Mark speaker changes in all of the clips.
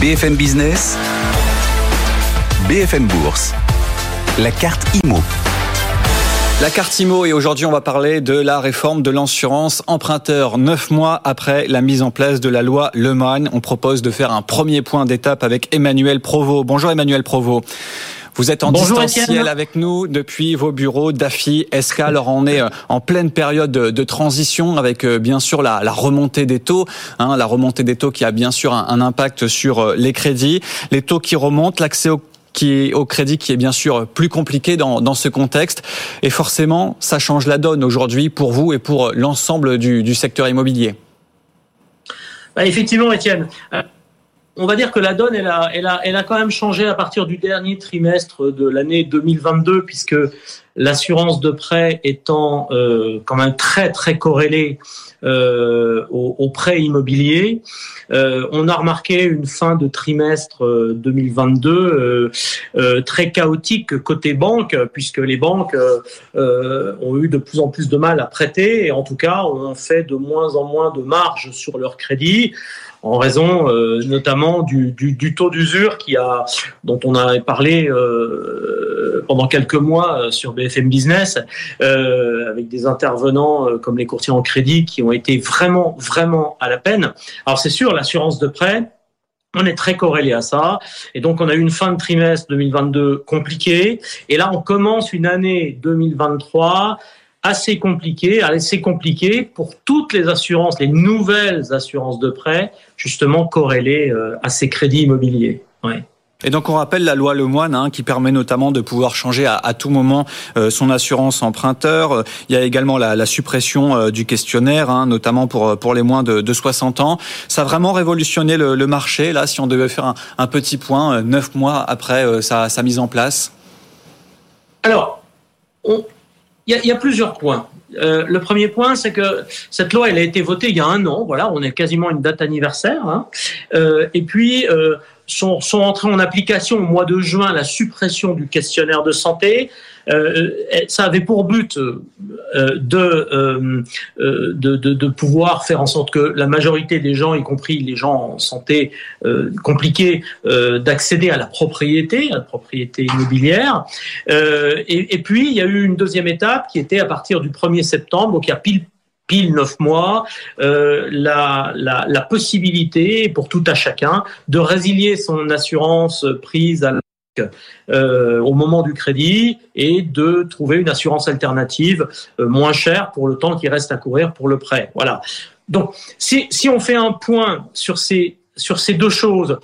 Speaker 1: BFM Business, BFM Bourse, la carte IMO.
Speaker 2: La carte IMO et aujourd'hui on va parler de la réforme de l'assurance emprunteur. Neuf mois après la mise en place de la loi Le on propose de faire un premier point d'étape avec Emmanuel Provost. Bonjour Emmanuel Provost. Vous êtes en distanciel avec nous depuis vos bureaux d'AFI, SK. Alors on est euh, en pleine période de transition avec euh, bien sûr la, remontée des taux, hein, la remontée des taux qui a bien sûr un, impact sur euh, les crédits, les taux qui remontent, l'accès au qui est au crédit qui est bien sûr plus compliqué dans, dans ce contexte. Et forcément, ça change la donne aujourd'hui pour vous et pour l'ensemble du, du secteur immobilier.
Speaker 3: Bah, effectivement, Étienne on va dire que la donne, elle a, elle, a, elle a quand même changé à partir du dernier trimestre de l'année 2022, puisque l'assurance de prêt étant euh, quand même très très corrélée euh, au, prêt immobilier, euh, on a remarqué une fin de trimestre 2022 très chaotique côté banque, puisque les banques ont eu de plus en plus de mal à prêter et en tout cas ont fait de moins en moins de marge sur leur crédit en raison euh, notamment du, du, du taux d'usure qui a, dont on a parlé euh, pendant quelques mois euh, sur BFM Business, euh, avec des intervenants euh, comme les courtiers en crédit qui ont été vraiment, vraiment à la peine. Alors c'est sûr, l'assurance de prêt, on est très corrélé à ça. Et donc, on a eu une fin de trimestre 2022 compliquée. Et là, on commence une année 2023 assez compliqué, assez compliqué pour toutes les assurances, les nouvelles assurances de prêt, justement corrélées à ces crédits immobiliers.
Speaker 2: Et donc on rappelle la loi Lemoine hein, qui permet notamment de pouvoir changer à, tout moment euh, son assurance emprunteur. Il y a également la, suppression euh, du questionnaire, hein, notamment pour pour les moins de, de, 60 ans. Ça a vraiment révolutionné le, marché. Là, si on devait faire un, petit point neuf mois après sa, mise en place.
Speaker 3: Alors, il y, a plusieurs points. Euh, le premier point, c'est que cette loi, elle a été votée il y a un an. Voilà, on est quasiment une date anniversaire. Hein. Euh, et puis, euh, sont, sont entrés en application au mois de juin la suppression du questionnaire de santé. Euh, ça avait pour but euh, de, euh, de, de, de, pouvoir faire en sorte que la majorité des gens, y compris les gens en santé compliquée, d'accéder à la propriété, à la propriété immobilière. Et, et, puis, il y a eu une deuxième étape qui était à partir du 1er septembre, donc il y a pile pile neuf mois, euh, la, la, possibilité pour tout à chacun de résilier son assurance prise euh, au moment du crédit et de trouver une assurance alternative euh, moins chère pour le temps qui reste à courir pour le prêt. Voilà. Donc, si, si on fait un point sur ces, sur ces deux choses,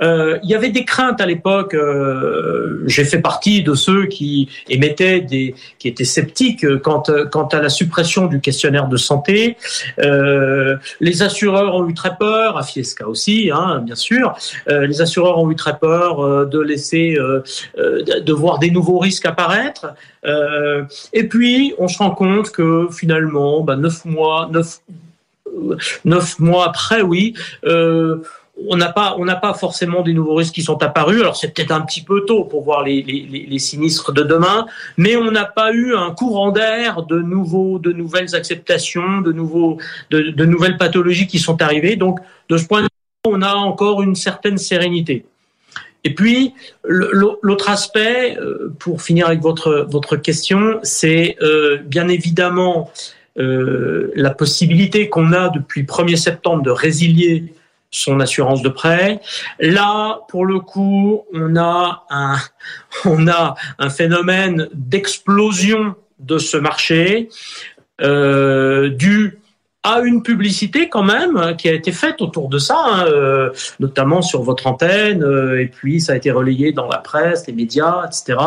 Speaker 3: euh, il y avait des craintes à l'époque. Euh, j'ai fait partie de ceux qui émettaient des, qui étaient sceptiques quant, quant à la suppression du questionnaire de santé. Euh, les assureurs ont eu très peur, à Fiesca aussi, hein, bien sûr. Euh, les assureurs ont eu très peur euh, de laisser, de voir des nouveaux risques apparaître. et puis, on se rend compte que finalement, bah, neuf mois, neuf, neuf mois après, oui. Euh, on n'a pas, on n'a pas forcément des nouveaux risques qui sont apparus. Alors c'est peut-être un petit peu tôt pour voir les, sinistres de demain, mais on n'a pas eu un courant d'air de nouveaux, de nouvelles acceptations, de nouveaux, de, nouvelles pathologies qui sont arrivées. Donc de ce point de vue, on a encore une certaine sérénité. Et puis l'autre aspect, euh, pour finir avec votre votre question, c'est euh, bien évidemment euh, la possibilité qu'on a depuis 1er septembre de résilier son assurance de prêt. Là, pour le coup, on a un, on a un phénomène d'explosion de ce marché euh, à une publicité quand même hein, qui a été faite autour de ça, hein, euh, notamment sur votre antenne, euh, et puis ça a été relayé dans la presse, les médias, etc.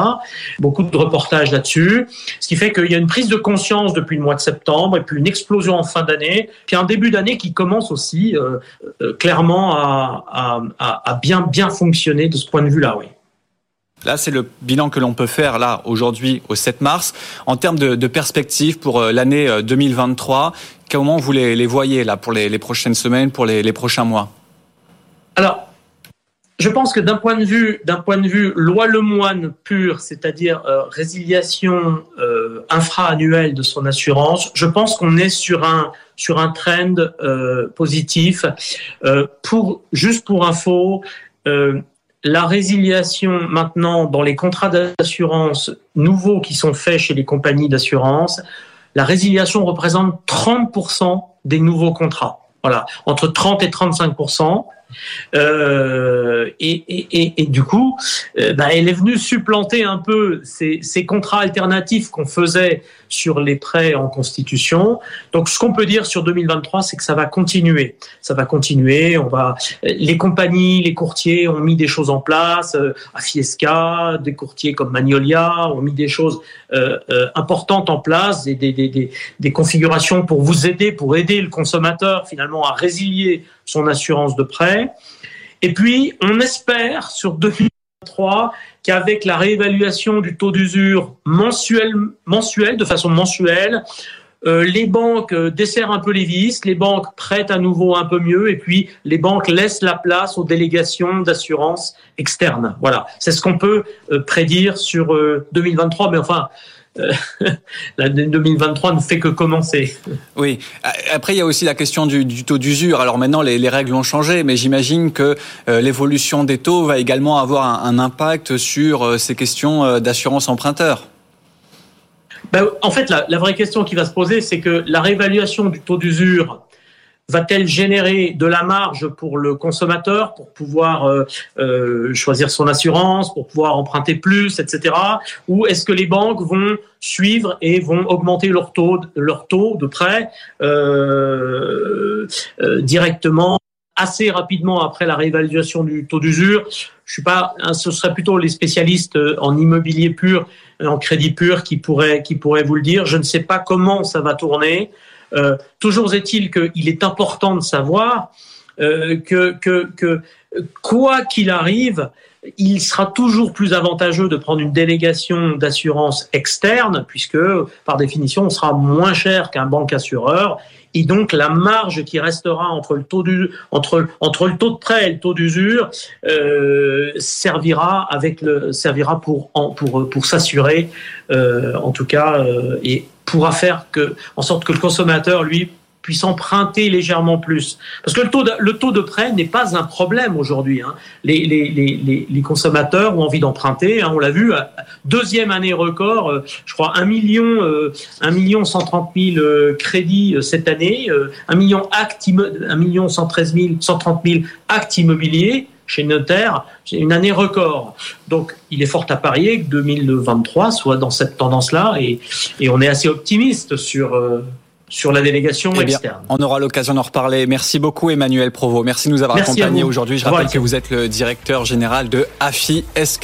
Speaker 3: Beaucoup de reportages là-dessus, ce qui fait qu'il y a une prise de conscience depuis le mois de septembre, et puis une explosion en fin d'année, puis un début d'année qui commence aussi euh, clairement à, à, bien bien fonctionner de ce point de vue-là, oui.
Speaker 2: Là, c'est le bilan que l'on peut faire là aujourd'hui au 7 mars. En termes de, perspectives pour l'année 2023, Comment vous les, voyez là pour les, prochaines semaines, pour les, prochains mois?
Speaker 3: Alors, je pense que d'un point de vue d'un point de vue loi Lemoine pure, c'est-à-dire euh, résiliation euh, infra-annuelle de son assurance, je pense qu'on est sur un trend euh, positif. Euh, juste pour info, la résiliation maintenant dans les contrats d'assurance nouveaux qui sont faits chez les compagnies d'assurance, la résiliation représente 30% des nouveaux contrats. Voilà, entre 30 et 35 euh, et, et, et, du coup, euh, bah, elle est venue supplanter un peu ces, contrats alternatifs qu'on faisait sur les prêts en constitution. Donc, ce qu'on peut dire sur 2023, c'est que ça va continuer. Ça va continuer. On va, les compagnies, les courtiers ont mis des choses en place. Euh, à Fiesca, des courtiers comme Magnolia ont mis des choses euh, euh, importantes en place, des, des configurations pour vous aider, pour aider le consommateur finalement à résilier son assurance de prêt. Et puis, on espère sur 2023 qu'avec la réévaluation du taux d'usure mensuel, mensuel, de façon mensuelle, euh, les banques euh, desserrent un peu les vis, les banques prêtent à nouveau un peu mieux, et puis les banques laissent la place aux délégations d'assurance externes. Voilà, c'est ce qu'on peut euh, prédire sur 2023. Mais enfin, l'année 2023 ne fait que commencer.
Speaker 2: Oui. Après, il y a aussi la question du, taux d'usure. Alors maintenant, les, règles ont changé, mais j'imagine que euh, l'évolution des taux va également avoir un, impact sur euh, ces questions d'assurance emprunteur.
Speaker 3: Ben, en fait, la, la, vraie question qui va se poser, c'est que la réévaluation du taux d'usure Va-t-elle générer de la marge pour le consommateur pour pouvoir euh, euh, choisir son assurance, pour pouvoir emprunter plus, etc. Ou est-ce que les banques vont suivre et vont augmenter leur taux, leur taux de prêt euh, directement assez rapidement après la réévaluation du taux d'usure? Je suis pas, ce serait plutôt les spécialistes en immobilier pur, en crédit pur qui pourraient qui pourraient vous le dire. Je ne sais pas comment ça va tourner. Euh, toujours est-il qu'il est important de savoir euh, que, que, quoi qu'il arrive, il sera toujours plus avantageux de prendre une délégation d'assurance externe, puisque par définition, on sera moins cher qu'un banque assureur. Et donc la marge qui restera entre le taux de prêt et le taux d'usure euh, servira avec le servira pour pour pour s'assurer en tout cas et pourra faire que en sorte que le consommateur lui puisse emprunter légèrement plus. Parce que le taux de, le taux de prêt n'est pas un problème aujourd'hui. Hein. Les, les, les, les, consommateurs ont envie d'emprunter, hein, on l'a vu, deuxième année record, euh, je crois 1 million, euh, 1 million 130 000 euh, crédits euh, cette année, 1 million actes, 1 million 113 000, 130 000 actes immobiliers chez notaire, c'est une année record. Donc, il est fort à parier que 2023 soit dans cette tendance-là et, et on est assez optimiste sur, sur la délégation eh externe.
Speaker 2: On aura l'occasion d'en reparler. Merci beaucoup Emmanuel Provo. Merci de nous avoir accompagnés aujourd'hui. Je rappelle que vous êtes le directeur général de AFI SK.